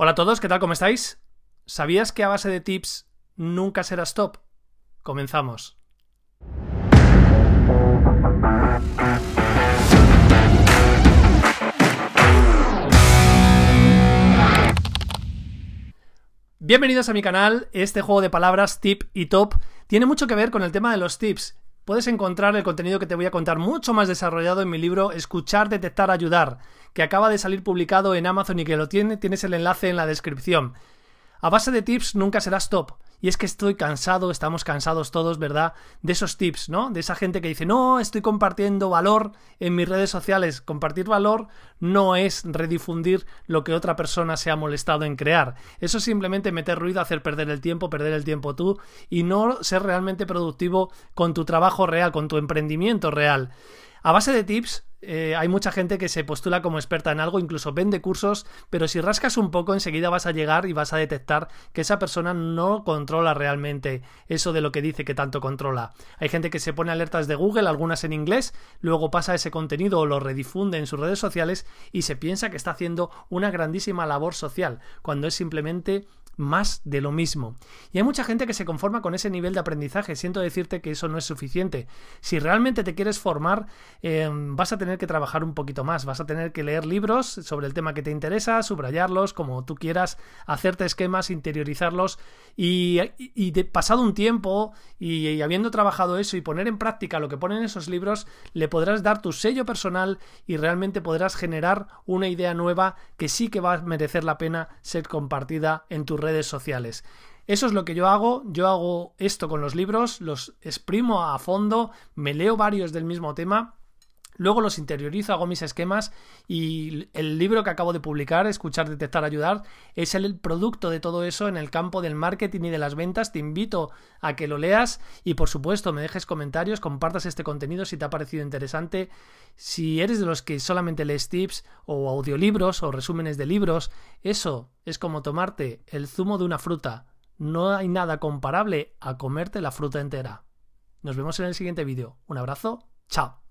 Hola a todos, ¿qué tal? ¿Cómo estáis? ¿Sabías que a base de tips nunca serás top? Comenzamos. Bienvenidos a mi canal. Este juego de palabras tip y top tiene mucho que ver con el tema de los tips. Puedes encontrar el contenido que te voy a contar mucho más desarrollado en mi libro Escuchar, Detectar, Ayudar, que acaba de salir publicado en Amazon y que lo tiene, tienes el enlace en la descripción. A base de tips nunca serás top. Y es que estoy cansado, estamos cansados todos, ¿verdad? De esos tips, ¿no? De esa gente que dice, no, estoy compartiendo valor en mis redes sociales. Compartir valor no es redifundir lo que otra persona se ha molestado en crear. Eso es simplemente meter ruido, hacer perder el tiempo, perder el tiempo tú y no ser realmente productivo con tu trabajo real, con tu emprendimiento real. A base de tips, eh, hay mucha gente que se postula como experta en algo, incluso vende cursos, pero si rascas un poco enseguida vas a llegar y vas a detectar que esa persona no controla realmente eso de lo que dice que tanto controla. Hay gente que se pone alertas de Google, algunas en inglés, luego pasa ese contenido o lo redifunde en sus redes sociales y se piensa que está haciendo una grandísima labor social, cuando es simplemente más de lo mismo. Y hay mucha gente que se conforma con ese nivel de aprendizaje. Siento decirte que eso no es suficiente. Si realmente te quieres formar, em, vas a tener que trabajar un poquito más. Vas a tener que leer libros sobre el tema que te interesa, subrayarlos como tú quieras, hacerte esquemas, interiorizarlos y, pasado un tiempo y, habiendo trabajado eso y poner en práctica lo que ponen esos libros, le podrás dar tu sello personal y realmente podrás generar una idea nueva que sí que va a merecer la pena ser compartida en tu red redes sociales. Eso es lo que yo hago. Yo hago esto con los libros, los exprimo a fondo, me leo varios del mismo tema. Luego los interiorizo, hago mis esquemas y el libro que acabo de publicar, Escuchar, Detectar, Ayudar, es el producto de todo eso en el campo del marketing y de las ventas. Te invito a que lo leas y por supuesto me dejes comentarios, compartas este contenido si te ha parecido interesante. Si eres de los que solamente lees tips o audiolibros o resúmenes de libros, eso es como tomarte el zumo de una fruta. No hay nada comparable a comerte la fruta entera. Nos vemos en el siguiente vídeo. Un abrazo. Chao.